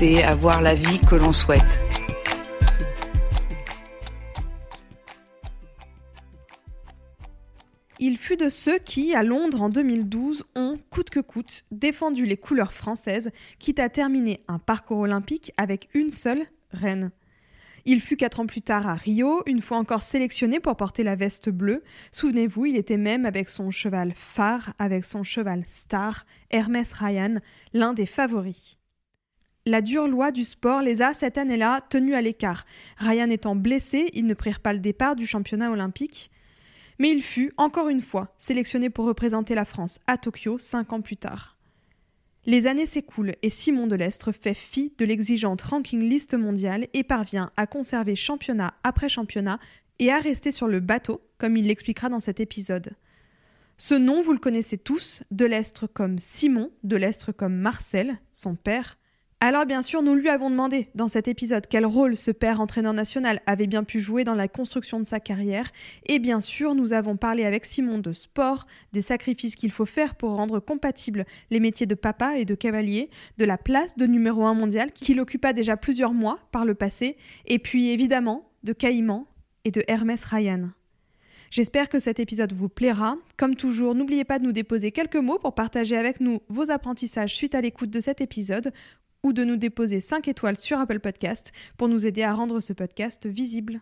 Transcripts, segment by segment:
avoir la vie que l'on souhaite. Il fut de ceux qui, à Londres en 2012, ont, coûte que coûte, défendu les couleurs françaises, quitte à terminer un parcours olympique avec une seule reine. Il fut quatre ans plus tard à Rio, une fois encore sélectionné pour porter la veste bleue. Souvenez-vous, il était même avec son cheval phare, avec son cheval star, Hermès Ryan, l'un des favoris. La dure loi du sport les a, cette année-là, tenus à l'écart. Ryan étant blessé, ils ne prirent pas le départ du championnat olympique. Mais il fut, encore une fois, sélectionné pour représenter la France à Tokyo cinq ans plus tard. Les années s'écoulent et Simon Delestre fait fi de l'exigeante ranking liste mondiale et parvient à conserver championnat après championnat et à rester sur le bateau, comme il l'expliquera dans cet épisode. Ce nom, vous le connaissez tous, Delestre comme Simon, Delestre comme Marcel, son père, alors bien sûr, nous lui avons demandé dans cet épisode quel rôle ce père entraîneur national avait bien pu jouer dans la construction de sa carrière, et bien sûr, nous avons parlé avec Simon de sport, des sacrifices qu'il faut faire pour rendre compatibles les métiers de papa et de cavalier, de la place de numéro un mondial qu'il occupa déjà plusieurs mois par le passé, et puis évidemment de Caïman et de Hermès Ryan. J'espère que cet épisode vous plaira. Comme toujours, n'oubliez pas de nous déposer quelques mots pour partager avec nous vos apprentissages suite à l'écoute de cet épisode ou de nous déposer 5 étoiles sur Apple Podcast pour nous aider à rendre ce podcast visible.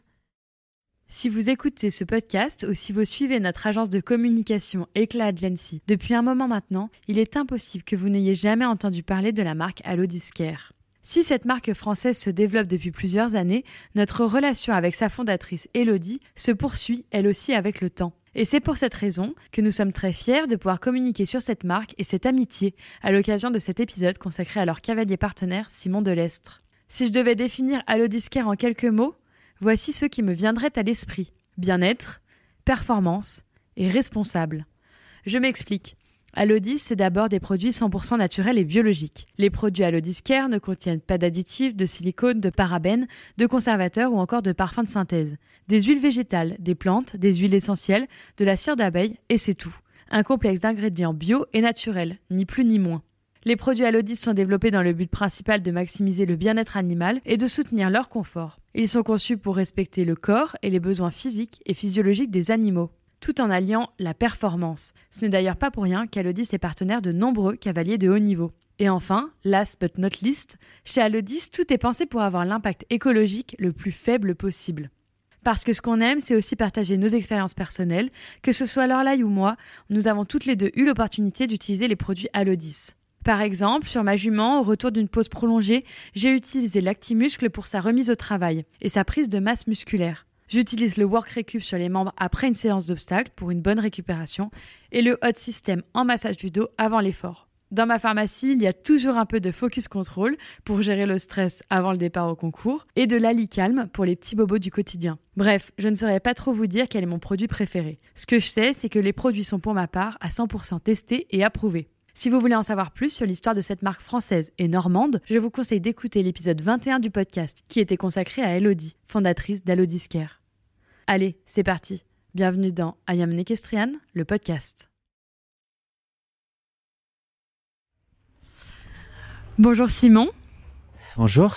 Si vous écoutez ce podcast ou si vous suivez notre agence de communication Éclat Agency depuis un moment maintenant, il est impossible que vous n'ayez jamais entendu parler de la marque Allodiscare. Si cette marque française se développe depuis plusieurs années, notre relation avec sa fondatrice Elodie se poursuit elle aussi avec le temps. Et c'est pour cette raison que nous sommes très fiers de pouvoir communiquer sur cette marque et cette amitié à l'occasion de cet épisode consacré à leur cavalier partenaire Simon Delestre. Si je devais définir Alodiscare en quelques mots, voici ceux qui me viendraient à l'esprit. Bien-être, performance et responsable. Je m'explique. Alodis, c'est d'abord des produits 100% naturels et biologiques. Les produits Alodiscare ne contiennent pas d'additifs, de silicone, de parabènes, de conservateurs ou encore de parfums de synthèse. Des huiles végétales, des plantes, des huiles essentielles, de la cire d'abeille et c'est tout. Un complexe d'ingrédients bio et naturels, ni plus ni moins. Les produits Alodis sont développés dans le but principal de maximiser le bien-être animal et de soutenir leur confort. Ils sont conçus pour respecter le corps et les besoins physiques et physiologiques des animaux tout en alliant la performance. Ce n'est d'ailleurs pas pour rien qu'Alodis est partenaire de nombreux cavaliers de haut niveau. Et enfin, last but not least, chez Alodis, tout est pensé pour avoir l'impact écologique le plus faible possible. Parce que ce qu'on aime, c'est aussi partager nos expériences personnelles, que ce soit Lorlaï ou moi, nous avons toutes les deux eu l'opportunité d'utiliser les produits Alodis. Par exemple, sur ma jument, au retour d'une pause prolongée, j'ai utilisé l'Actimuscle pour sa remise au travail et sa prise de masse musculaire. J'utilise le Work Recup sur les membres après une séance d'obstacles pour une bonne récupération et le Hot System en massage du dos avant l'effort. Dans ma pharmacie, il y a toujours un peu de focus control pour gérer le stress avant le départ au concours et de l'ali calme pour les petits bobos du quotidien. Bref, je ne saurais pas trop vous dire quel est mon produit préféré. Ce que je sais, c'est que les produits sont pour ma part à 100% testés et approuvés. Si vous voulez en savoir plus sur l'histoire de cette marque française et normande, je vous conseille d'écouter l'épisode 21 du podcast qui était consacré à Elodie, fondatrice d'Alodiscare. Allez, c'est parti. Bienvenue dans I Am Nekestrian, le podcast. Bonjour Simon. Bonjour.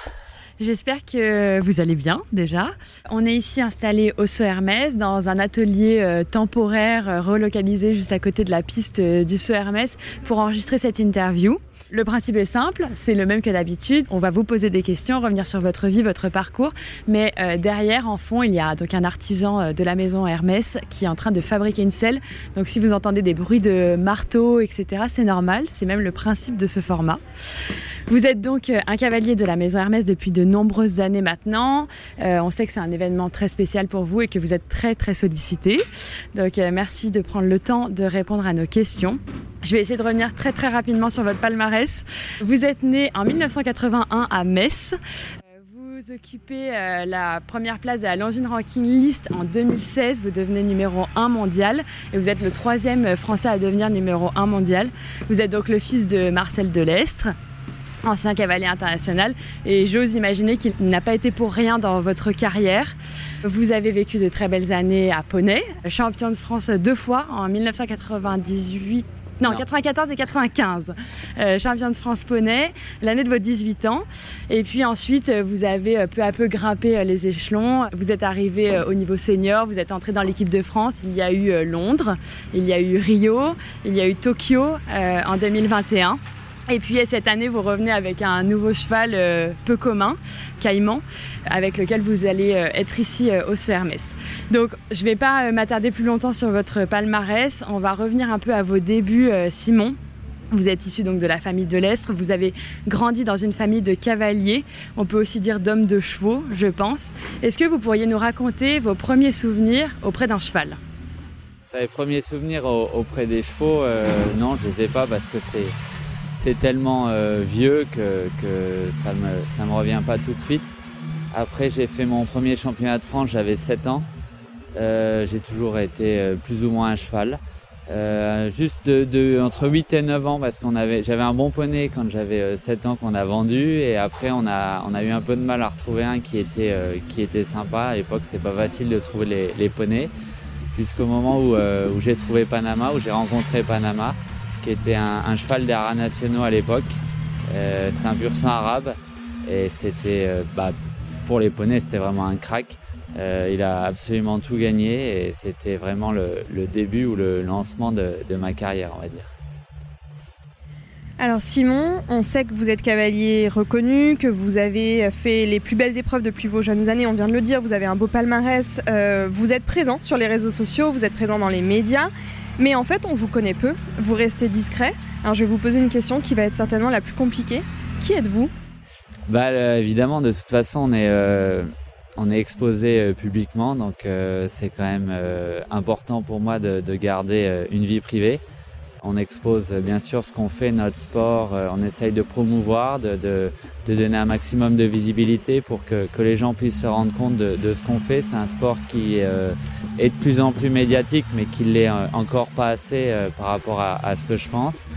J'espère que vous allez bien déjà. On est ici installé au Saut Hermès dans un atelier euh, temporaire euh, relocalisé juste à côté de la piste euh, du Saut Hermès pour enregistrer cette interview. Le principe est simple, c'est le même que d'habitude. On va vous poser des questions, revenir sur votre vie, votre parcours, mais euh, derrière, en fond, il y a donc un artisan euh, de la maison Hermès qui est en train de fabriquer une selle. Donc si vous entendez des bruits de marteau, etc., c'est normal, c'est même le principe de ce format. Vous êtes donc euh, un cavalier de la maison Hermès depuis de nombreuses années maintenant. on sait que c'est un événement très spécial pour vous et que vous êtes très très sollicité. Donc merci de prendre le temps de répondre à nos questions. Je vais essayer de revenir très très rapidement sur votre palmarès. Vous êtes né en 1981 à Metz. Vous occupez euh, la première place de la Longines Ranking List en 2016. Vous devenez numéro 1 mondial et vous êtes le troisième français à devenir numéro 1 mondial. Vous êtes donc le fils de Marcel Delestre ancien cavalier international, et j'ose imaginer qu'il n'a pas été pour rien dans votre carrière. Vous avez vécu de très belles années à Poney, champion de France deux fois en 1998 non, 94 et 95. Euh, champion de France poney, l'année de vos 18 ans. Et puis ensuite, euh, vous avez euh, peu à peu grimpé les échelons. Vous êtes arrivé au niveau senior, vous êtes entré dans l'équipe de France. Il y a eu Londres, il y a eu Rio, il y a eu Tokyo en 2021. Et puis cette année, vous revenez avec un nouveau cheval euh, peu commun, Caïman, avec lequel vous allez euh, être ici euh, au CERMES. Donc je ne vais pas m'attarder plus longtemps sur votre palmarès. On va revenir un peu à vos débuts, Simon. Vous êtes issu donc de la famille de l'Estre, vous avez grandi dans une famille de cavaliers, on peut aussi dire d'hommes de chevaux, je pense. Est-ce que vous pourriez nous raconter vos premiers souvenirs auprès d'un cheval? Les premiers souvenirs auprès des chevaux, non, je ne les ai pas parce que c'est c'est tellement euh, vieux que, ça me, me revient pas tout de suite. Après, j'ai fait mon premier championnat de France, j'avais 7 ans. Euh, j'ai toujours été euh, plus ou moins un cheval. juste entre 8 et 9 ans parce qu'on avait j'avais un bon poney quand j'avais 7 ans qu'on a vendu et après on a a eu un peu de mal à retrouver un qui était sympa à l'époque c'était pas facile de trouver les, poneys jusqu'au moment où j'ai trouvé Panama où j'ai rencontré Panama qui était un, cheval des haras nationaux à l'époque. Euh, c'était un pur sang arabe et c'était euh, bah, pour les poneys c'était vraiment un crack. Euh, il a absolument tout gagné et c'était vraiment le, début ou le lancement de, ma carrière, on va dire. Alors Simon, on sait que vous êtes cavalier reconnu, que vous avez fait les plus belles épreuves depuis vos jeunes années, on vient de le dire, vous avez un beau palmarès, vous êtes présent sur les réseaux sociaux, vous êtes présent dans les médias. Mais en fait, on vous connaît peu, vous restez discret. Alors je vais vous poser une question qui va être certainement la plus compliquée. Qui êtes-vous? Bah euh, évidemment, de toute façon, on est, euh, exposé euh, publiquement, donc c'est quand même important pour moi de garder une vie privée. On expose bien sûr ce qu'on fait, notre sport, on essaye de promouvoir, de, de, de, donner un maximum de visibilité pour que, que les gens puissent se rendre compte de, de ce qu'on fait. C'est un sport qui est de plus en plus médiatique, mais qui l'est euh, encore pas assez euh, par rapport à, à, ce que je pense.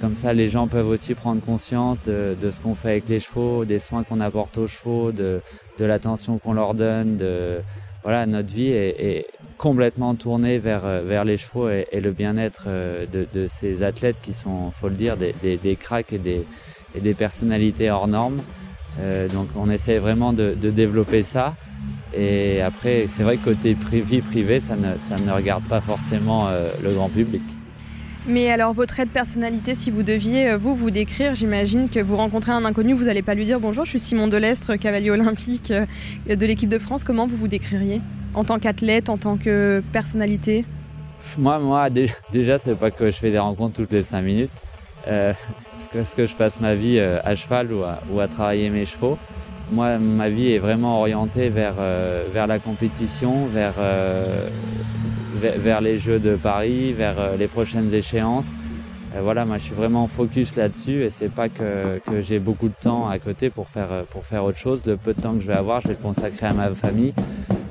Comme ça, les gens peuvent aussi prendre conscience de, de ce qu'on fait avec les chevaux, des soins qu'on apporte aux chevaux, de, de l'attention qu'on leur donne. De, voilà, notre vie est, complètement tournée vers, euh, vers les chevaux et, le bien-être de, de, ces athlètes qui sont, faut le dire, des, des, cracks et des, et des personnalités hors normes. Euh, donc on essaie vraiment de, développer ça. Et après, c'est vrai que côté vie privée, ça ne, ça ne regarde pas forcément euh, le grand public. Mais alors, votre trait de personnalité, si vous deviez euh, vous vous décrire, j'imagine que vous rencontrez un inconnu, vous n'allez pas lui dire bonjour, je suis Simon Delestre, cavalier olympique euh, de l'équipe de France. Comment vous vous décririez en tant qu'athlète, en tant que personnalité? Moi, moi, déjà, c'est pas que je fais des rencontres toutes les cinq minutes. Euh, parce que je passe ma vie à cheval ou à travailler mes chevaux. Moi, ma vie est vraiment orientée vers, euh, vers la compétition, vers, euh, vers, les Jeux de Paris, vers euh, les prochaines échéances. voilà, moi, je suis vraiment focus là-dessus et c'est pas que, que j'ai beaucoup de temps à côté pour faire, pour faire autre chose. Le peu de temps que je vais avoir, je vais le consacrer à ma famille.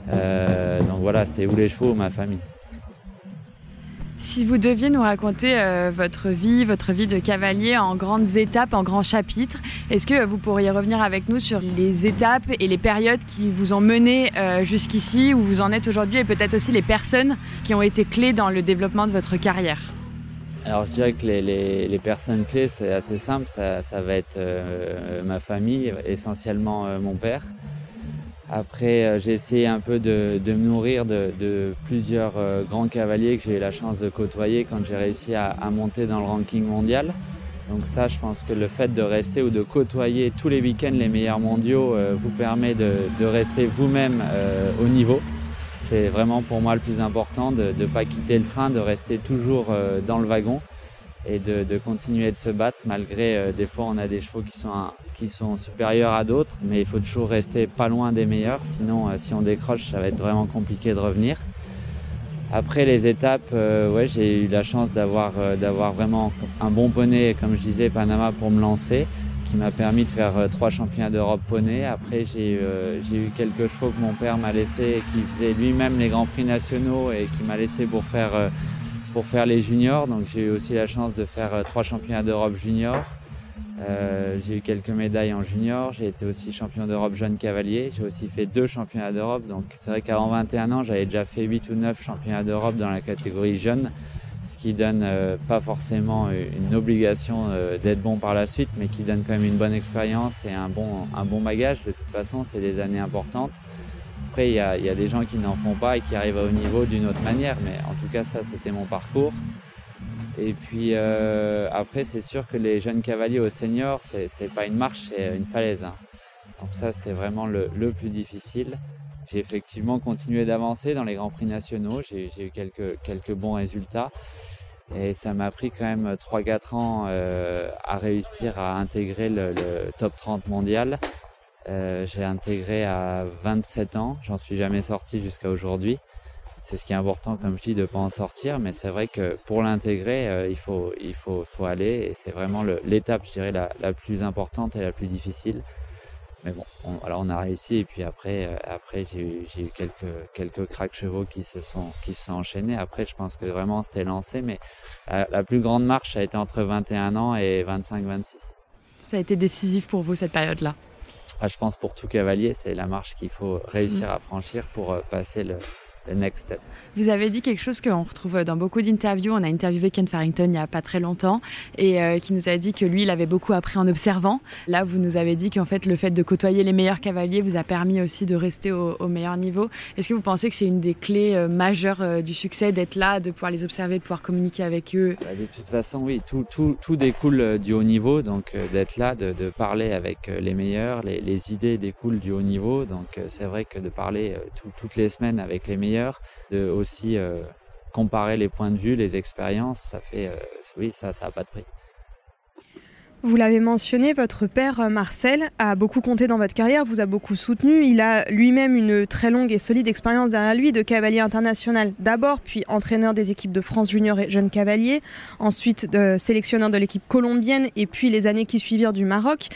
donc voilà, c'est où les chevaux ou ma famille. Si vous deviez nous raconter euh, votre vie, votre vie de cavalier en grandes étapes, en grands chapitres, est-ce que vous pourriez revenir avec nous sur les étapes et les périodes qui vous ont mené euh, jusqu'ici, où vous en êtes aujourd'hui, et peut-être aussi les personnes qui ont été clés dans le développement de votre carrière? Alors je dirais que les, personnes clés, c'est assez simple, ça, ça va être euh, ma famille, essentiellement mon père. Après, euh, j'ai essayé un peu de, de me nourrir de, de plusieurs euh, grands cavaliers que j'ai eu la chance de côtoyer quand j'ai réussi à, à, monter dans le ranking mondial. Donc ça, je pense que le fait de rester ou de côtoyer tous les week-ends les meilleurs mondiaux euh, vous permet de, de rester vous-même euh, au niveau. C'est vraiment pour moi le plus important de ne pas quitter le train, de rester toujours euh, dans le wagon et de, de, continuer de se battre malgré euh, des fois on a des chevaux qui sont, qui sont supérieurs à d'autres, mais il faut toujours rester pas loin des meilleurs, sinon euh, si on décroche ça va être vraiment compliqué de revenir. Après les étapes, euh, ouais, j'ai eu la chance d'avoir euh, d'avoir vraiment un bon poney, comme je disais, Panama pour me lancer, qui m'a permis de faire euh, trois championnats d'Europe poney. Après, j'ai eu quelques chevaux que mon père m'a laissé, qui faisait lui-même les grands prix nationaux et qui m'a laissé pour faire pour faire les juniors. Donc j'ai eu aussi la chance de faire euh, trois championnats d'Europe juniors. Euh, j'ai eu quelques médailles en junior, j'ai été aussi champion d'Europe jeune cavalier, j'ai aussi fait deux championnats d'Europe, donc c'est vrai qu'avant 21 ans j'avais déjà fait 8 ou 9 championnats d'Europe dans la catégorie jeune, ce qui donne euh, pas forcément une obligation d'être bon par la suite, mais qui donne quand même une bonne expérience et un bon, un bon bagage, de toute façon c'est des années importantes. Après il y a, des gens qui n'en font pas et qui arrivent au niveau d'une autre manière, mais en tout cas ça c'était mon parcours. Et puis euh, après, c'est sûr que les jeunes cavaliers au senior, c'est, pas une marche, c'est une falaise. Hein. Donc ça, c'est vraiment le, plus difficile. J'ai effectivement continué d'avancer dans les grands prix nationaux. J'ai, eu quelques, bons résultats. Et ça m'a pris quand même 3-4 ans euh, à réussir à intégrer le top 30 mondial. Euh, j'ai intégré à 27 ans. J'en suis jamais sorti jusqu'à aujourd'hui c'est ce qui est important, comme je dis, de ne pas en sortir. Mais c'est vrai que pour l'intégrer, euh, il, faut, il faut, faut aller. Et c'est vraiment l'étape, je dirais, la, plus importante et la plus difficile. Mais bon, on, voilà, on a réussi. Et puis après, euh, après j'ai, eu, j'ai eu quelques, quelques cracks chevaux qui se, sont, qui se sont enchaînés. Après, je pense que vraiment, c'était lancé. Mais la, la plus grande marche a été entre 21 ans et 25-26. Ça a été décisif pour vous, cette période-là? Ah, Je pense pour tout cavalier, c'est la marche qu'il faut réussir mmh. à franchir pour euh, passer le, next step. Vous avez dit quelque chose qu'on retrouve dans beaucoup d'interviews. On a interviewé Ken Farrington il n'y a pas très longtemps et euh, qui nous a dit que lui, il avait beaucoup appris en observant. Là, vous nous avez dit qu'en fait, le fait de côtoyer les meilleurs cavaliers vous a permis aussi de rester au, au meilleur niveau. Est-ce que vous pensez que c'est une des clés euh, majeures euh, du succès d'être là, de pouvoir les observer, de pouvoir communiquer avec eux? Bah, De toute façon, oui, tout, tout, tout découle euh, du haut niveau. Donc, euh, d'être là, de, de, parler avec euh, les meilleurs, les, les, idées découlent du haut niveau. Donc, c'est vrai que de parler tout, toutes les semaines avec les meilleurs, de aussi euh, comparer les points de vue, les expériences, ça fait, euh, oui, ça, ça n'a pas de prix. Vous l'avez mentionné, votre père euh, Marcel a beaucoup compté dans votre carrière, vous a beaucoup soutenu. Il a lui-même une très longue et solide expérience derrière lui de cavalier international d'abord, puis entraîneur des équipes de France junior et jeunes cavaliers, ensuite sélectionneur de l'équipe colombienne et puis les années qui suivirent du Maroc.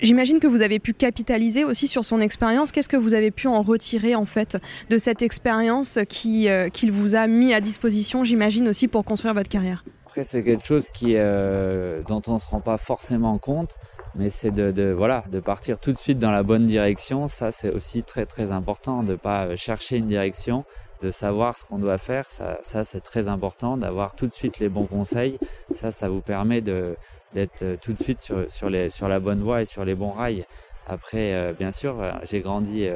J'imagine que vous avez pu capitaliser aussi sur son expérience. Qu'est-ce que vous avez pu en retirer en fait de cette expérience qui euh, qu'il vous a mis à disposition, j'imagine aussi pour construire votre carrière? Après, c'est quelque chose qui euh, dont on se rend pas forcément compte, mais c'est de, voilà de partir tout de suite dans la bonne direction. Ça, c'est aussi très très important de pas chercher une direction, de savoir ce qu'on doit faire. Ça c'est très important d'avoir tout de suite les bons conseils. Ça, ça vous permet de d'être euh, tout de suite sur, sur, les, sur la bonne voie et sur les bons rails. Après, euh, bien sûr, euh, j'ai grandi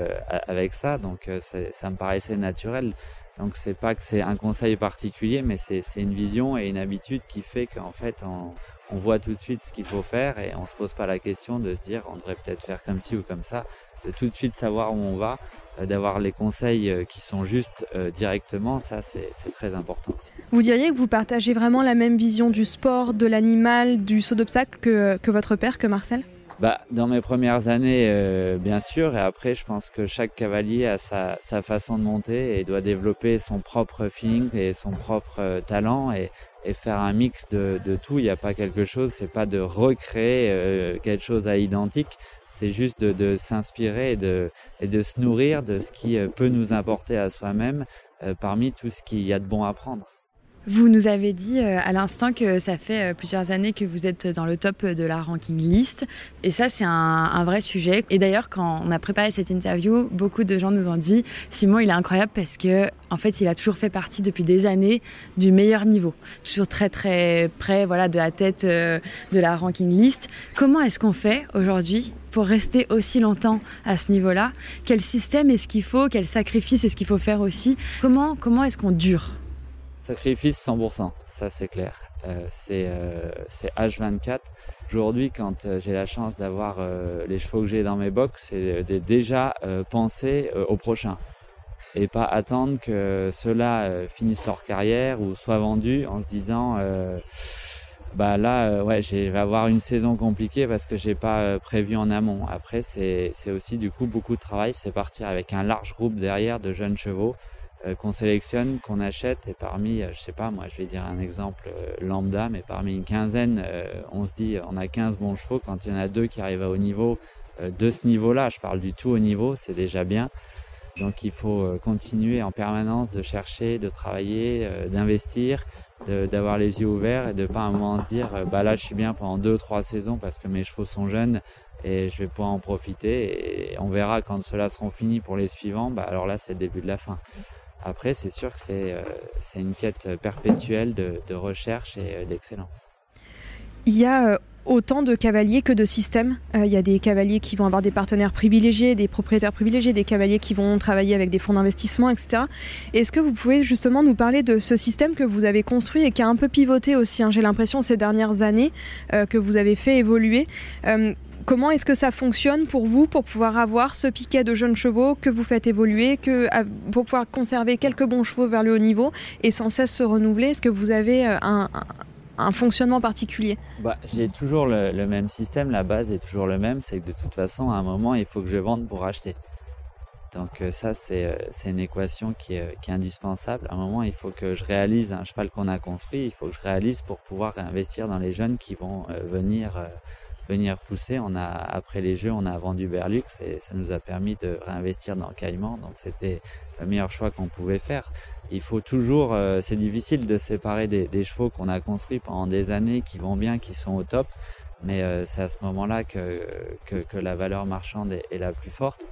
avec ça, donc euh, ça me paraissait naturel. Donc c'est pas que c'est un conseil particulier, mais c'est une vision et une habitude qui fait qu'en fait on, on voit tout de suite ce qu'il faut faire et on se pose pas la question de se dire on devrait peut-être faire comme ci ou comme ça, de tout de suite savoir où on va, euh, d'avoir les conseils euh, qui sont justes euh, directement, ça c'est très important. Aussi. Vous diriez que vous partagez vraiment la même vision du sport, de l'animal, du saut d'obstacle que, que votre père, que Marcel? Bah, dans mes premières années, euh, bien sûr, et après, je pense que chaque cavalier a sa, sa façon de monter et doit développer son propre feeling et son propre talent et, et faire un mix de, de tout. Il n'y a pas quelque chose, c'est pas de recréer euh, quelque chose à identique, c'est juste de, de s'inspirer et de, et de se nourrir de ce qui euh, peut nous importer à soi-même euh, parmi tout ce qu'il y a de bon à prendre. Vous nous avez dit euh, à l'instant que ça fait euh, plusieurs années que vous êtes dans le top de la ranking list. Et ça, c'est un, vrai sujet. Et d'ailleurs, quand on a préparé cette interview, beaucoup de gens nous ont dit Simon, il est incroyable parce que, en fait, il a toujours fait partie depuis des années du meilleur niveau. Toujours très, très près voilà, de la tête euh, de la ranking list. Comment est-ce qu'on fait aujourd'hui pour rester aussi longtemps à ce niveau-là? Quel système est-ce qu'il faut? Quel sacrifice est-ce qu'il faut faire aussi? Comment, comment est-ce qu'on dure? Sacrifice 100%, ça c'est clair. Euh, c'est H24. Aujourd'hui, quand j'ai la chance d'avoir les chevaux que j'ai dans mes box, c'est déjà penser au prochain et pas attendre que ceux-là finissent leur carrière ou soient vendus en se disant bah là, euh, ouais, je vais avoir une saison compliquée parce que j'ai pas euh, prévu en amont. Après, c'est aussi du coup beaucoup de travail. C'est partir avec un large groupe derrière de jeunes chevaux euh, qu'on sélectionne, qu'on achète. Et parmi, je sais pas, moi, je vais dire un exemple lambda, mais parmi une quinzaine, on se dit, on a 15 bons chevaux. Quand il y en a deux qui arrivent à haut niveau, de ce niveau-là, je parle du tout haut niveau, c'est déjà bien. Donc il faut continuer en permanence de chercher, de travailler, d'investir, d'avoir les yeux ouverts et de pas à un moment se dire euh, bah là je suis bien pendant deux trois saisons parce que mes chevaux sont jeunes et je vais pouvoir en profiter et on verra quand ceux-là seront finis pour les suivants bah alors là c'est le début de la fin après c'est sûr que c'est euh, une quête perpétuelle de, recherche et euh, d'excellence il y a autant de cavaliers que de systèmes. Euh, il y a des cavaliers qui vont avoir des partenaires privilégiés, des propriétaires privilégiés, des cavaliers qui vont travailler avec des fonds d'investissement, etc. Est-ce que vous pouvez justement nous parler de ce système que vous avez construit et qui a un peu pivoté aussi, hein, j'ai l'impression, ces dernières années, euh, que vous avez fait évoluer? Euh, Comment est-ce que ça fonctionne pour vous pour pouvoir avoir ce piquet de jeunes chevaux que vous faites évoluer, pour pouvoir conserver quelques bons chevaux vers le haut niveau et sans cesse se renouveler? Est-ce que vous avez un, un fonctionnement particulier? Bah, J'ai toujours le, même système, la base est toujours le même, c'est que de toute façon, à un moment, il faut que je vende pour acheter. Donc euh, ça, euh, c'est une équation qui est, indispensable. À un moment, il faut que je réalise un cheval qu'on a construit, il faut que je réalise pour pouvoir investir dans les jeunes qui vont euh, venir venir pousser. On a, après les jeux, on a vendu Berlux et ça nous a permis de réinvestir dans le Caïman. Donc c'était le meilleur choix qu'on pouvait faire. Il faut toujours, euh, c'est difficile de séparer des, chevaux qu'on a construits pendant des années, qui vont bien, qui sont au top. Mais euh, c'est à ce moment-là que, que, la valeur marchande est, la plus forte.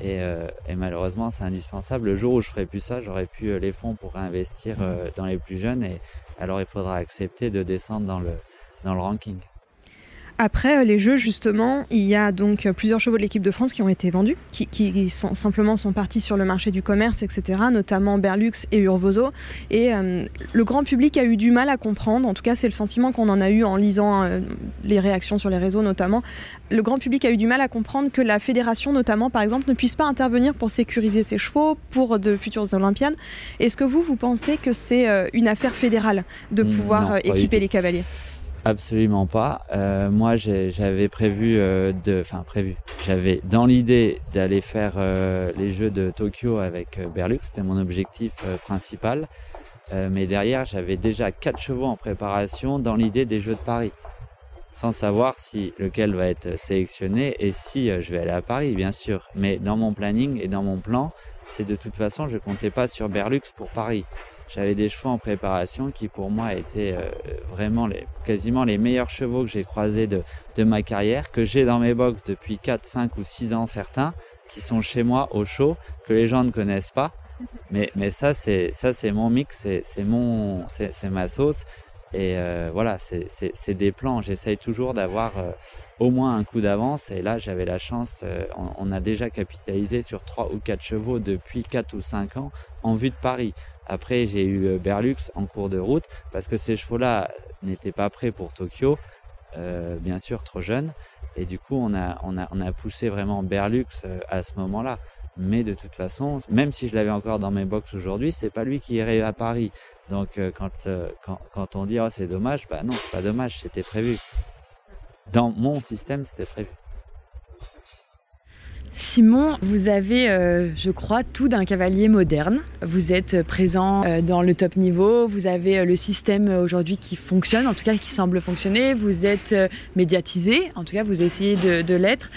Et, euh, et malheureusement, c'est indispensable. Le jour où je ferai plus ça, j'aurai plus les fonds pour réinvestir dans les plus jeunes. Et alors, il faudra accepter de descendre dans le, dans le ranking. Après euh, les jeux, justement, il y a donc euh, plusieurs chevaux de l'équipe de France qui ont été vendus, qui, sont simplement sont partis sur le marché du commerce, etc., notamment Berlux et Urvozo. Et euh, le grand public a eu du mal à comprendre, en tout cas c'est le sentiment qu'on en a eu en lisant les réactions sur les réseaux notamment, le grand public a eu du mal à comprendre que la fédération notamment, par exemple, ne puisse pas intervenir pour sécuriser ses chevaux pour de futures Olympiades. Est-ce que vous, vous pensez que c'est une affaire fédérale de hmm, pouvoir équiper les cavaliers? Absolument pas. Euh, moi, j'avais prévu euh, de, enfin prévu. J'avais dans l'idée d'aller faire euh, les Jeux de Tokyo avec Berlux. C'était mon objectif principal. mais derrière, j'avais déjà quatre chevaux en préparation dans l'idée des Jeux de Paris, sans savoir si lequel va être sélectionné et si je vais aller à Paris, bien sûr. Mais dans mon planning et dans mon plan, c'est de toute façon, je comptais pas sur Berlux pour Paris j'avais des chevaux en préparation qui pour moi étaient euh, vraiment quasiment les meilleurs chevaux que j'ai croisés de, ma carrière, que j'ai dans mes box depuis 4, 5 ou 6 ans certains, qui sont chez moi au show, que les gens ne connaissent pas. Mais, mais ça, c'est mon mix, mon c'est ma sauce. Et euh, voilà, c'est des plans. J'essaye toujours d'avoir euh, au moins un coup d'avance. Et là, j'avais la chance, on, on, a déjà capitalisé sur 3 ou 4 chevaux depuis 4 ou 5 ans en vue de Paris. Après, j'ai eu euh, Berlux en cours de route parce que ces chevaux-là n'étaient pas prêts pour Tokyo, euh, bien sûr trop jeunes. Et du coup, on a, on a, poussé vraiment Berlux euh, à ce moment-là. Mais de toute façon, même si je l'avais encore dans mes box aujourd'hui, c'est pas lui qui irait à Paris. Donc quand, quand, quand, on dit oh c'est dommage, bah non, c'est pas dommage, c'était prévu. Dans mon système, c'était prévu. Simon, vous avez, euh, je crois, tout d'un cavalier moderne. Vous êtes présent euh, dans le top niveau, vous avez euh, le système aujourd'hui qui fonctionne, en tout cas qui semble fonctionner, vous êtes médiatisé, en tout cas vous essayez de l'être.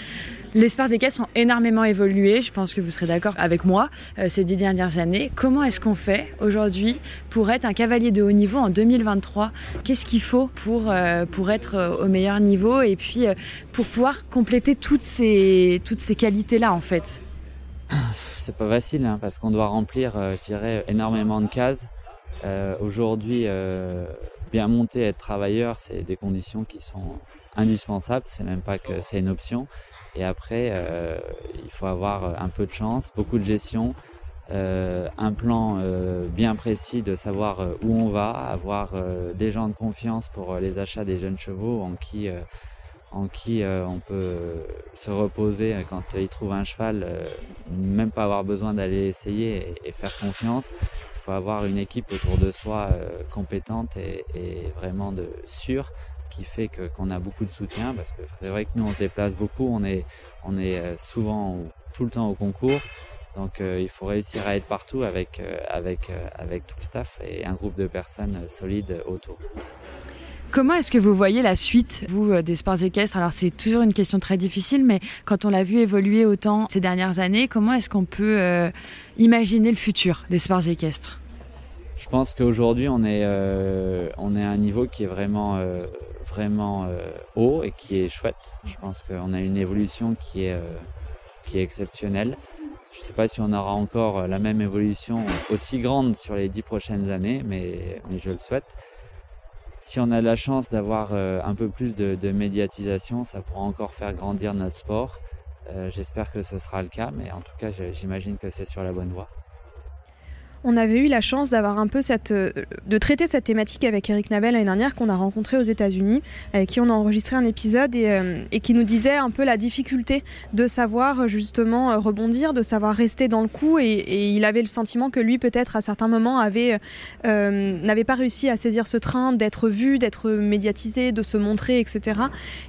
Des caisses ont énormément évolué, je pense que vous serez d'accord avec moi, euh, ces dix dernières années. Comment est-ce qu'on fait aujourd'hui pour être un cavalier de haut niveau en 2023 Qu'est-ce qu'il faut pour, euh, être euh, au meilleur niveau et puis pour pouvoir compléter toutes ces, toutes ces qualités-là en fait? C'est pas facile hein, parce qu'on doit remplir, je dirais, énormément de cases. aujourd'hui, bien monter, être travailleur, c'est des conditions qui sont indispensables. C'est même pas que c'est une option. Et après, euh, il faut avoir un peu de chance, beaucoup de gestion, un plan bien précis de savoir où on va, avoir des gens de confiance pour les achats des jeunes chevaux en qui en qui euh, on peut se reposer quand il trouve un cheval, euh, même pas avoir besoin d'aller essayer et, faire confiance. Il faut avoir une équipe autour de soi euh, compétente et, vraiment de sûre qui fait que qu'on a beaucoup de soutien parce que c'est vrai que nous on déplace beaucoup, on est on est souvent tout le temps au concours. Donc il faut réussir à être partout avec avec avec tout le staff et un groupe de personnes solides autour. Comment est-ce que vous voyez la suite, vous, euh, des sports équestres? Alors, c'est toujours une question très difficile, mais quand on l'a vu évoluer autant ces dernières années, comment est-ce qu'on peut euh, imaginer le futur des sports équestres? Je pense qu'aujourd'hui, on, est, euh, on est à un niveau qui est vraiment, vraiment haut et qui est chouette. Je pense qu'on a une évolution qui est, qui est exceptionnelle. Je ne sais pas si on aura encore la même évolution aussi grande sur les dix prochaines années, mais, mais je le souhaite si on a la chance d'avoir euh, un peu plus de, médiatisation, ça pourra encore faire grandir notre sport. Euh, j'espère que ce sera le cas, mais en tout cas, j'imagine que c'est sur la bonne voie. On avait eu la chance d'avoir un peu cette, euh, de traiter cette thématique avec Eric Nabel l'année dernière qu'on a rencontré aux États-Unis, avec qui on a enregistré un épisode et, euh, qui nous disait un peu la difficulté de savoir justement euh, rebondir, de savoir rester dans le coup et, il avait le sentiment que lui peut-être à certains moments avait n'avait pas réussi à saisir ce train d'être vu, d'être médiatisé, de se montrer, etc.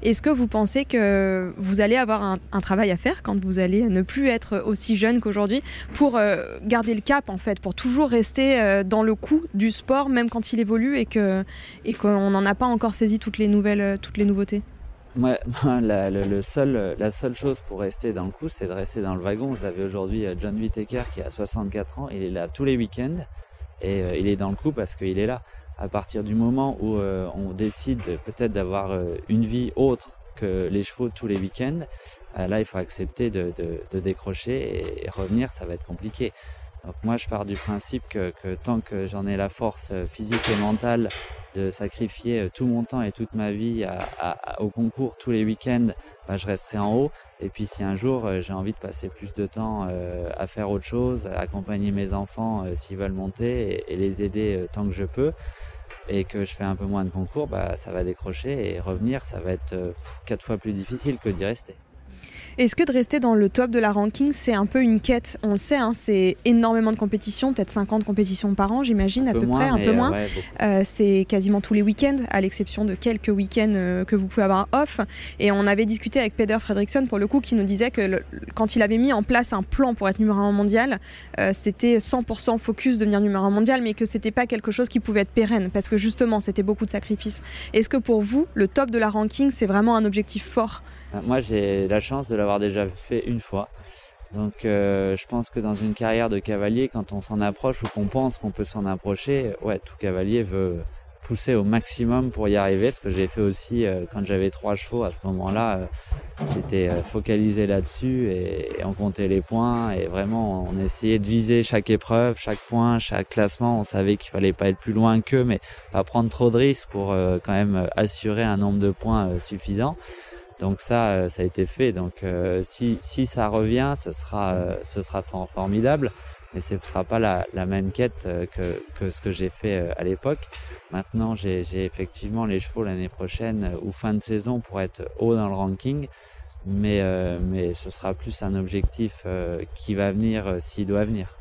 Est-ce que vous pensez que vous allez avoir un, un, travail à faire quand vous allez ne plus être aussi jeune qu'aujourd'hui pour garder le cap en fait, pour toujours rester euh, dans le coup du sport, même quand il évolue et que et qu'on n'en a pas encore saisi toutes les nouvelles, euh, toutes les nouveautés. Ouais, la, le, la seule chose pour rester dans le coup, c'est de rester dans le wagon. Vous avez aujourd'hui euh, John Whittaker qui a 64 ans, il est là tous les week-ends et il est dans le coup parce qu'il est là. À partir du moment où on décide peut-être d'avoir une vie autre que les chevaux tous les week-ends, là il faut accepter de décrocher et revenir, ça va être compliqué. Donc moi je pars du principe que, tant que j'en ai la force euh, physique et mentale de sacrifier euh, tout mon temps et toute ma vie au concours tous les week-ends, bah, je resterai en haut. Et puis si un jour euh, j'ai envie de passer plus de temps à faire autre chose, à accompagner mes enfants s'ils veulent monter et, les aider tant que je peux, et que je fais un peu moins de concours, bah, ça va décrocher et revenir, ça va être quatre fois plus difficile que d'y rester. Est-ce que de rester dans le top de la ranking, c'est un peu une quête? On le sait, hein, c'est énormément de compétitions, peut-être 50 compétitions par an, j'imagine, à peu près, un peu moins. Euh, c'est quasiment tous les week-ends, à l'exception de quelques week-ends euh, que vous pouvez avoir off. Et on avait discuté avec Peder Fredriksson, pour le coup, qui nous disait que quand il avait mis en place un plan pour être numéro 1 mondial, euh, c'était 100% focus devenir numéro 1 mondial, mais que c'était pas quelque chose qui pouvait être pérenne, parce que justement, c'était beaucoup de sacrifices. Est-ce que pour vous, le top de la ranking, c'est vraiment un objectif fort? euh, moi, j'ai la chance de l'avoir déjà fait une fois. Donc, euh, je pense que dans une carrière de cavalier, quand on s'en approche ou qu'on pense qu'on peut s'en approcher, ouais, tout cavalier veut pousser au maximum pour y arriver. Ce que j'ai fait aussi euh, quand j'avais trois chevaux à ce moment-là, j'étais focalisé là-dessus et, on comptait les points et vraiment on essayait de viser chaque épreuve, chaque point, chaque classement. On savait qu'il fallait pas être plus loin qu'eux, mais pas prendre trop de risques pour quand même assurer un nombre de points suffisant. Donc ça, euh, ça a été fait. Donc euh, si, si ça revient, ce sera, euh, ce sera formidable, mais ce ne sera pas la, la même quête que, que ce que j'ai fait à l'époque. Maintenant, j'ai effectivement les chevaux l'année prochaine ou fin de saison pour être haut dans le ranking, mais, mais ce sera plus un objectif qui va venir s'il doit venir.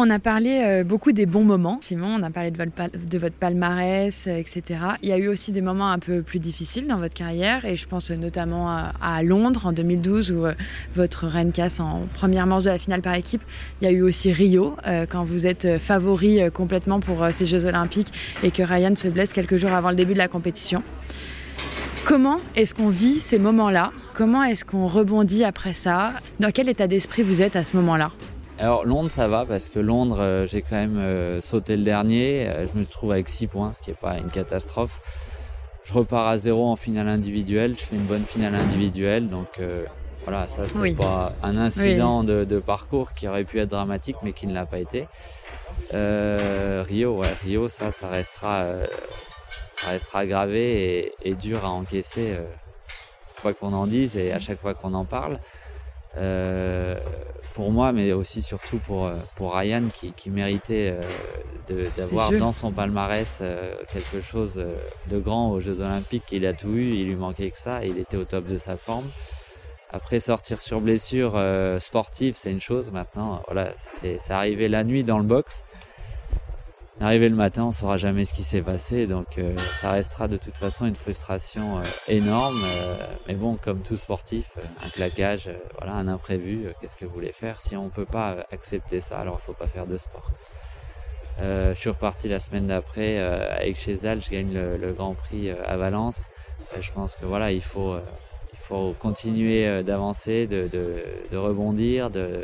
On a parlé euh, beaucoup des bons moments, Simon, on a parlé de votre, palmarès, euh, etc. Il y a eu aussi des moments un peu plus difficiles dans votre carrière, et je pense notamment à, Londres en 2012, où euh, votre reine casse en première manche de la finale par équipe. Il y a eu aussi Rio, quand vous êtes favori complètement pour ces Jeux Olympiques, et que Ryan se blesse quelques jours avant le début de la compétition. Comment est-ce qu'on vit ces moments-là? Comment est-ce qu'on rebondit après ça? Dans quel état d'esprit vous êtes à ce moment-là? Alors Londres ça va parce que Londres euh, j'ai quand même euh, sauté le dernier, euh, je me trouve avec 6 points, ce qui n'est pas une catastrophe. Je repars à zéro en finale individuelle, je fais une bonne finale individuelle, donc voilà, ça c'est pas un incident de, parcours qui aurait pu être dramatique mais qui ne l'a pas été. Rio, ouais, Rio ça, ça restera, ça restera gravé et, et dur à encaisser, quoi qu'on en dise et à chaque fois qu'on en parle. Pour moi, mais aussi surtout pour, pour Ryan qui, qui méritait d'avoir dans son palmarès quelque chose de grand aux Jeux Olympiques. Il a tout eu, il lui manquait que ça, il était au top de sa forme. Après sortir sur blessure sportive, c'est une chose. Maintenant, voilà, c'est arrivé la nuit dans le box. Arrivé le matin, on saura jamais ce qui s'est passé, donc euh, ça restera de toute façon une frustration euh, énorme. Euh, mais bon, comme tout sportif, un claquage, voilà, un imprévu, qu'est-ce que vous voulez faire? Si on peut pas accepter ça, alors il faut pas faire de sport. je suis reparti la semaine d'après avec Chezal, je gagne le, Grand Prix à Valence. je pense que voilà, il faut, il faut continuer d'avancer, de rebondir, de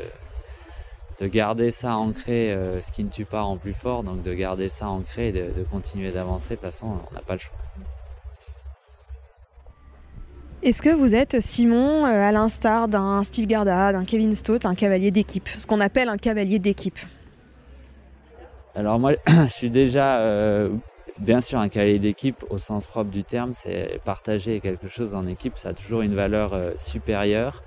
de garder ça ancré, euh, ce qui ne tue pas rend plus fort, donc de garder ça ancré et de, continuer d'avancer, de toute façon, on n'a pas le choix. Est-ce que vous êtes, Simon, euh, à l'instar d'un Steve Garda, d'un Kevin Stott, un cavalier d'équipe, ce qu'on appelle un cavalier d'équipe? Alors moi, je suis déjà, euh, bien sûr, un cavalier d'équipe au sens propre du terme, c'est partager quelque chose en équipe, ça a toujours une valeur supérieure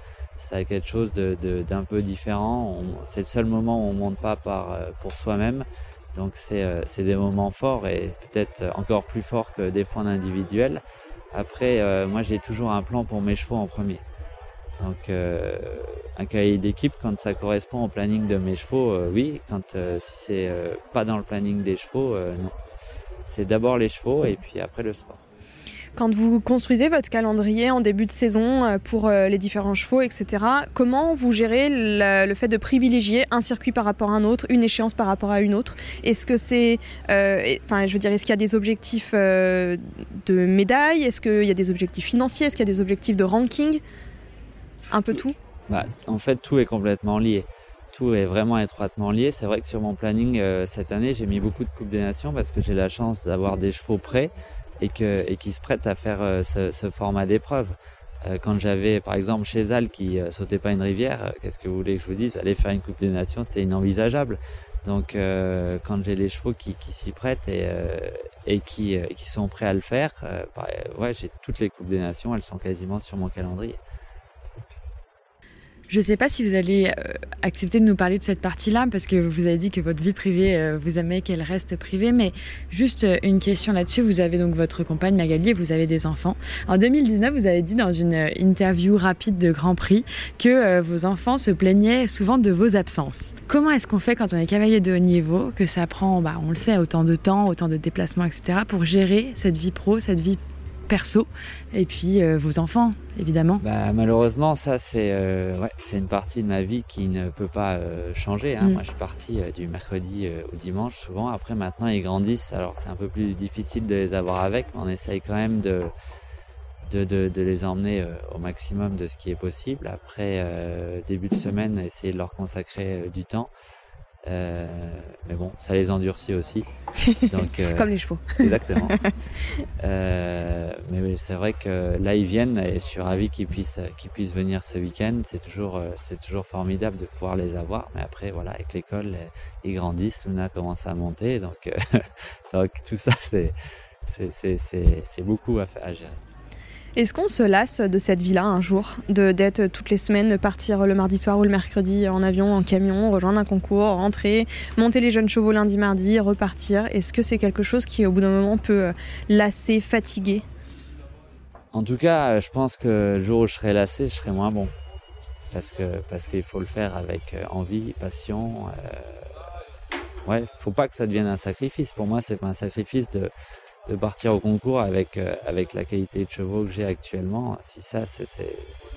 a quelque chose d'un peu différent. c'est le seul moment où on monte pas euh, pour soi-même. Donc c'est, euh, c'est des moments forts et peut-être encore plus forts que des fois en individuel. Après, euh, moi j'ai toujours un plan pour mes chevaux en premier. Donc un cahier d'équipe, quand ça correspond au planning de mes chevaux, oui. Quand si c'est pas dans le planning des chevaux, non. C'est d'abord les chevaux et puis après le sport. Quand vous construisez votre calendrier en début de saison euh, pour euh, les différents chevaux, etc., comment vous gérez le, fait de privilégier un circuit par rapport à un autre, une échéance par rapport à une autre? Est-ce que c'est, euh, je veux dire, est-ce qu'il y a des objectifs de médailles? Est-ce qu'il y a des objectifs financiers? Est-ce qu'il y a des objectifs de ranking? Un peu tout. Bah, En fait, tout est complètement lié. Tout est vraiment étroitement lié. C'est vrai que sur mon planning cette année, j'ai mis beaucoup de Coupes des Nations parce que j'ai la chance d'avoir des chevaux prêts et, que, et qui se prêtent à faire euh, ce, ce, format d'épreuve. Euh, quand j'avais par exemple chez Al qui euh, sautait pas une rivière, qu'est-ce que vous voulez que je vous dise? Aller faire une Coupe des Nations, c'était inenvisageable. Donc quand j'ai les chevaux qui, qui s'y prêtent et, et qui, qui sont prêts à le faire, bah, ouais, j'ai toutes les Coupes des Nations, elles sont quasiment sur mon calendrier. Je ne sais pas si vous allez euh, accepter de nous parler de cette partie-là, parce que vous avez dit que votre vie privée, euh, vous aimez qu'elle reste privée, mais juste euh, une question là-dessus. Vous avez donc votre compagne Magali et vous avez des enfants. En 2019, vous avez dit dans une interview rapide de Grand Prix que vos enfants se plaignaient souvent de vos absences. Comment est-ce qu'on fait quand on est cavalier de haut niveau, que ça prend, bah, on le sait, autant de temps, autant de déplacements, etc., pour gérer cette vie pro, cette vie perso et puis euh, vos enfants évidemment bah, Malheureusement ça c'est euh, ouais, c'est une partie de ma vie qui ne peut pas euh, changer. Hein. Mm. Moi je suis parti du mercredi au dimanche souvent. Après maintenant ils grandissent alors c'est un peu plus difficile de les avoir avec mais on essaye quand même de, de, de, de les emmener au maximum de ce qui est possible. Après début de semaine essayer de leur consacrer du temps. Euh, mais bon, ça les endurcit aussi. Donc, euh, Comme les chevaux. exactement. Euh, mais c'est vrai que là, ils viennent et je suis ravi qu'ils puissent, qu'ils puissent venir ce week-end. C'est toujours, c'est toujours formidable de pouvoir les avoir. Mais après, voilà, avec l'école, ils grandissent. Luna commence à monter. Donc, donc tout ça, c'est, c'est, c'est, c'est, beaucoup à, faire, à gérer. Est-ce qu'on se lasse de cette vie-là un jour De d'être toutes les semaines, partir le mardi soir ou le mercredi en avion, en camion, rejoindre un concours, rentrer, monter les jeunes chevaux lundi, mardi, repartir? Est-ce que c'est quelque chose qui, au bout d'un moment, peut euh, lasser, fatiguer? En tout cas, euh, je pense que le jour où je serai lassé, je serai moins bon. Parce que parce qu'il faut le faire avec euh, envie, passion. Euh... Ouais, faut pas que ça devienne un sacrifice. Pour moi, c'est pas un sacrifice de de partir au concours avec, euh, avec la qualité de chevaux que j'ai actuellement. Si ça, c'est,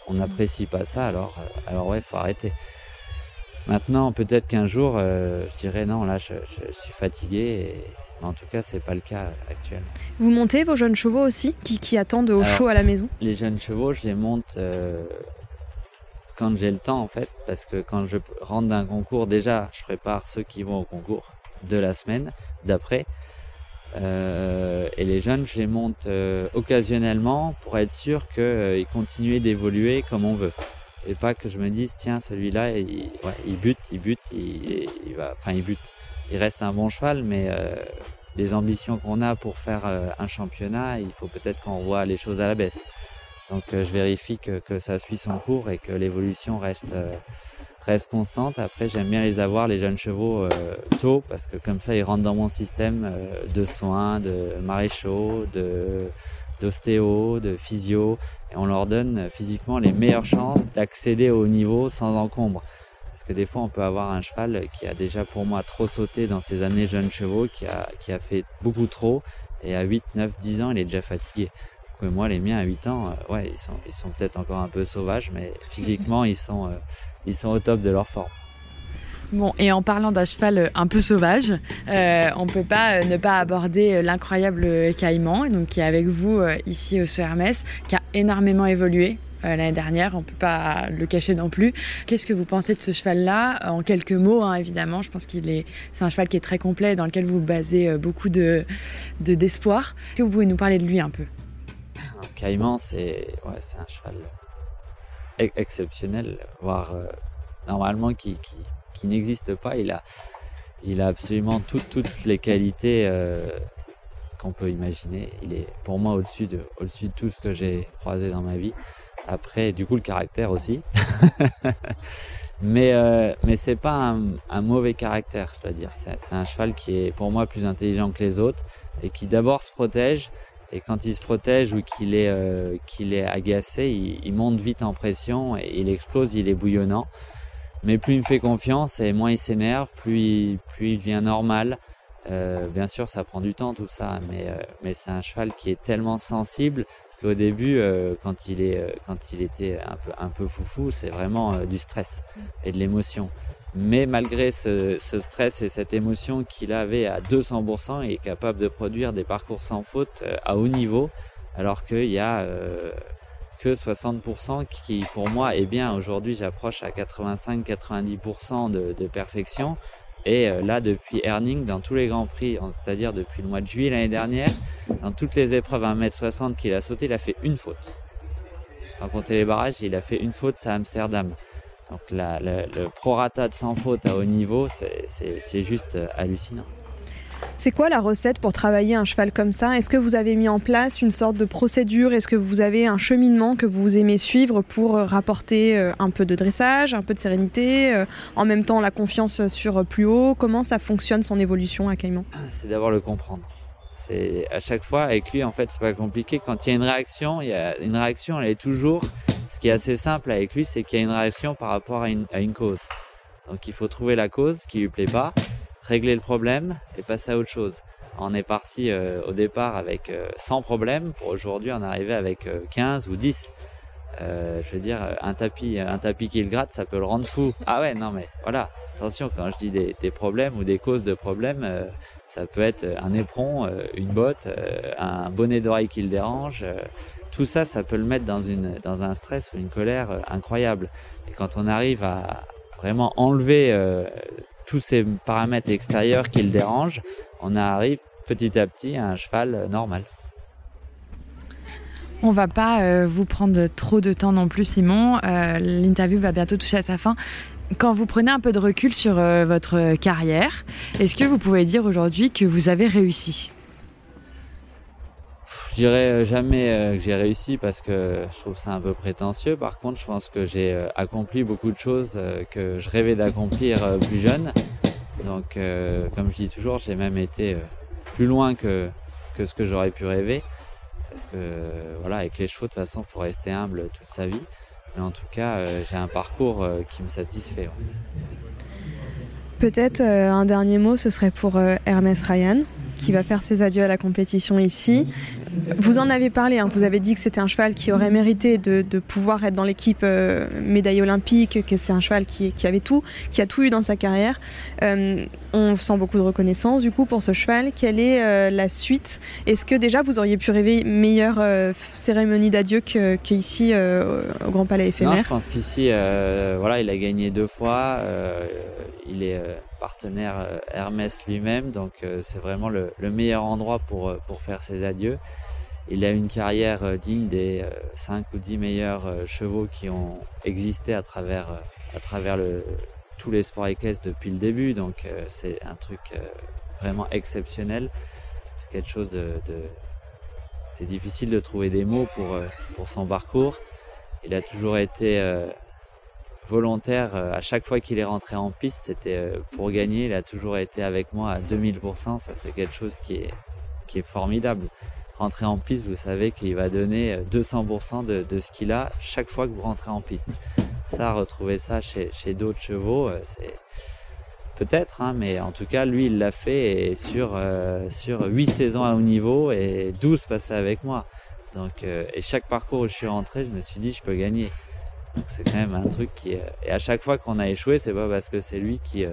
on n'apprécie pas ça, alors, euh, alors ouais, faut arrêter. Maintenant, peut-être qu'un jour, euh, je dirais non, là, je, suis fatigué. Et... Mais en tout cas, c'est pas le cas actuellement. Vous montez vos jeunes chevaux aussi, qui, qui attendent au chaud à la maison? Les jeunes chevaux, je les monte quand j'ai le temps, en fait, parce que quand je rentre d'un concours, déjà, je prépare ceux qui vont au concours de la semaine d'après. Euh, et les jeunes, je les monte euh, occasionnellement pour être sûr qu'ils euh, continuent d'évoluer comme on veut. Et pas que je me dise, tiens, celui-là, il, ouais, il bute, il bute, il, il, va, enfin, il bute. Il reste un bon cheval, mais euh, les ambitions qu'on a pour faire un championnat, il faut peut-être qu'on voit les choses à la baisse. Donc je vérifie que, ça suit son cours et que l'évolution reste, reste constante. Après, j'aime bien les avoir, les jeunes chevaux, tôt, parce que comme ça, ils rentrent dans mon système de soins, de maréchaux, de d'ostéo, de physio, et on leur donne physiquement les meilleures chances d'accéder au niveau sans encombre. Parce que des fois, on peut avoir un cheval qui a déjà pour moi trop sauté dans ses années jeunes chevaux, qui a, qui a fait beaucoup trop, et à 8, 9, 10 ans, il est déjà fatigué. Donc, moi, les miens à 8 ans, euh, ouais, ils sont, ils sont peut-être encore un peu sauvages, mais physiquement, ils sont, euh, ils sont au top de leur forme. Bon, et en parlant d'un cheval euh, un peu sauvage, on ne peut pas ne pas aborder l'incroyable Caïman, donc qui est avec vous ici au Hermès, qui a énormément évolué l'année dernière, on ne peut pas le cacher non plus. Qu'est-ce que vous pensez de ce cheval-là? En quelques mots, hein, évidemment, je pense qu'il est, c'est un cheval qui est très complet, dans lequel vous basez beaucoup de, d'espoir. Est-ce que vous pouvez nous parler de lui un peu? Caïman, c'est, un cheval exceptionnel, voire euh, normalement qui, n'existe pas. Il a, absolument toutes, les qualités qu'on peut imaginer. Il est pour moi au-dessus de, tout ce que j'ai croisé dans ma vie. Après, du coup, le caractère aussi. mais euh, mais c'est pas un, mauvais caractère, je dois dire. C'est, un cheval qui est pour moi plus intelligent que les autres et qui d'abord se protège. Et quand il se protège ou qu'il est euh, qu'il est agacé, il, monte vite en pression et il explose, il est bouillonnant. Mais plus il me fait confiance et moins il s'énerve, plus il, plus il devient normal. Euh, bien sûr, ça prend du temps tout ça, mais euh, mais c'est un cheval qui est tellement sensible au début, euh, quand il est, euh, quand il était un peu, un peu foufou, c'est vraiment euh, du stress et de l'émotion. Mais malgré ce, ce, stress et cette émotion qu'il avait à 200%, il est capable de produire des parcours sans faute à haut niveau, alors qu'il y a que 60% qui, pour moi, est bien. Aujourd'hui, j'approche à 85-90% de, de perfection. Et euh, là, depuis Erning, dans tous les grands prix, c'est-à-dire depuis le mois de juillet l'année dernière, dans toutes les épreuves à 1m60 qu'il a sauté, il a fait une faute. Sans compter les barrages, il a fait une faute, à Amsterdam. Donc le, le prorata de sans faute à haut niveau, c'est juste euh, hallucinant. C'est quoi la recette pour travailler un cheval comme ça? Est-ce que vous avez mis en place une sorte de procédure? Est-ce que vous avez un cheminement que vous aimez suivre pour euh, rapporter euh, un peu de dressage, un peu de sérénité, euh, en même temps la confiance sur plus haut? Comment ça fonctionne son évolution à Caïman? C'est d'abord le comprendre. C'est à chaque fois avec lui en fait c'est pas compliqué. Quand il y a une réaction, il y a une réaction, elle est toujours. Ce qui est assez simple avec lui, c'est qu'il y a une réaction par rapport à une, à une cause. Donc il faut trouver la cause qui lui plaît pas régler le problème et passer à autre chose. On est parti euh, au départ avec euh, 100 problèmes. Pour aujourd'hui, on est arrivé avec euh, 15 ou 10. Euh, je veux dire, un tapis, un tapis qui le gratte, ça peut le rendre fou. Ah ouais, non mais voilà. Attention, quand je dis des, problèmes ou des causes de problèmes, euh, ça peut être un éperon, euh, une botte, un bonnet d'oreille qui le dérange. tout ça, ça peut le mettre dans une, dans un stress ou une colère incroyable. Et quand on arrive à vraiment enlever tous ces paramètres extérieurs qui le dérangent, on arrive petit à petit à un cheval normal. On va pas euh, vous prendre trop de temps non plus, Simon. Euh, L'interview va bientôt toucher à sa fin. Quand vous prenez un peu de recul sur euh, votre carrière, est-ce que vous pouvez dire aujourd'hui que vous avez réussi? Je dirais jamais euh, que j'ai réussi parce que je trouve ça un peu prétentieux. Par contre, je pense que j'ai euh, accompli beaucoup de choses euh, que je rêvais d'accomplir plus jeune. Donc, comme je dis toujours, j'ai même été plus loin que, que ce que j'aurais pu rêver. Parce que, voilà, avec les chevaux, de toute façon, il faut rester humble toute sa vie. Mais en tout cas, j'ai un parcours qui me satisfait. Peut-être un dernier mot, ce serait pour Hermès Ryan qui va faire ses adieux à la compétition ici. Vous en avez parlé, hein, vous avez dit que c'était un cheval qui aurait mérité de, de pouvoir être dans l'équipe euh, médaille olympique, que c'est un cheval qui, qui, avait tout, qui a tout eu dans sa carrière. Euh, on sent beaucoup de reconnaissance du coup pour ce cheval. Quelle est euh, la suite? Est-ce que déjà vous auriez pu rêver meilleure euh, cérémonie d'adieu qu'ici euh, au Grand Palais éphémère? Non, je pense qu'ici, voilà, il a gagné deux fois. il est partenaire Hermès lui-même, donc c'est vraiment le, le, meilleur endroit pour, pour faire ses adieux. Il a une carrière euh, digne des 5 euh, ou 10 meilleurs euh, chevaux qui ont existé à travers, à travers le, tous les sports équestres depuis le début. Donc c'est un truc vraiment exceptionnel. C'est quelque chose de, de, c'est difficile de trouver des mots pour, pour son parcours. Il a toujours été volontaire. À chaque fois qu'il est rentré en piste, c'était pour gagner. Il a toujours été avec moi à 2000%. Ça, c'est quelque chose qui est, formidable. Rentrer en piste, vous savez qu'il va donner 200% de, de ce qu'il a chaque fois que vous rentrez en piste. Ça, retrouver ça chez, d'autres chevaux, c'est peut-être, hein, mais en tout cas, lui, il l'a fait sur, euh, sur 8 saisons à haut niveau et 12 passés avec moi. Donc, euh, et chaque parcours où je suis rentré, je me suis dit, je peux gagner. C'est quand même un truc qui. et à chaque fois qu'on a échoué, c'est pas parce que c'est lui qui, euh,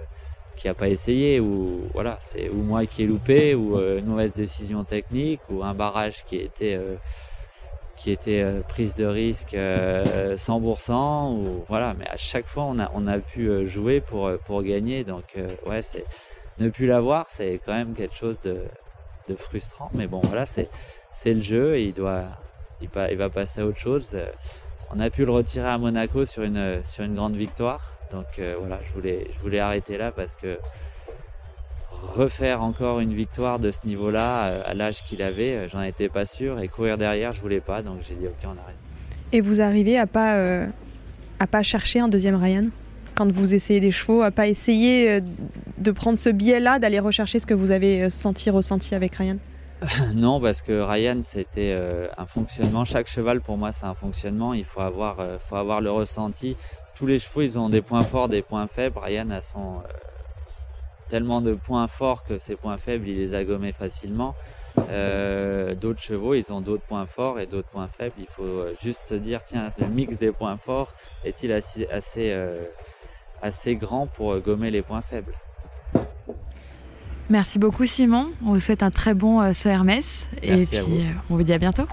qui a pas essayé ou voilà, c'est ou moi qui ai loupé ou une mauvaise décision technique ou un barrage qui était qui était prise de risque 100% ou voilà. Mais à chaque fois on a on a pu jouer pour pour gagner. Donc ouais c'est ne plus l'avoir c'est quand même quelque chose de, frustrant. Mais bon voilà c'est le jeu. Il doit il il va passer à autre chose on a pu le retirer à Monaco sur une sur une grande victoire. Donc voilà je voulais je voulais arrêter là parce que refaire encore une victoire de ce niveau-là euh, à l'âge qu'il avait, euh, j'en étais pas sûr. Et courir derrière, je voulais pas, donc j'ai dit ok, on arrête. Et vous arrivez à pas euh, à pas chercher un deuxième Ryan quand vous essayez des chevaux, à pas essayer de prendre ce biais-là, d'aller rechercher ce que vous avez senti, ressenti avec Ryan? non, parce que Ryan, c'était un fonctionnement. Chaque cheval, pour moi, c'est un fonctionnement. Il faut avoir, faut avoir le ressenti. Tous les chevaux, ils ont des points forts, des points faibles. Ryan a son, tellement de points forts que ses points faibles, il les a gommés facilement. Euh, d'autres chevaux, ils ont d'autres points forts et d'autres points faibles. Il faut euh, juste dire, tiens, le mix des points forts est-il euh, assez grand pour gommer les points faibles? Merci beaucoup Simon. On vous souhaite un très bon ce Hermès. Merci et puis on vous dit à bientôt.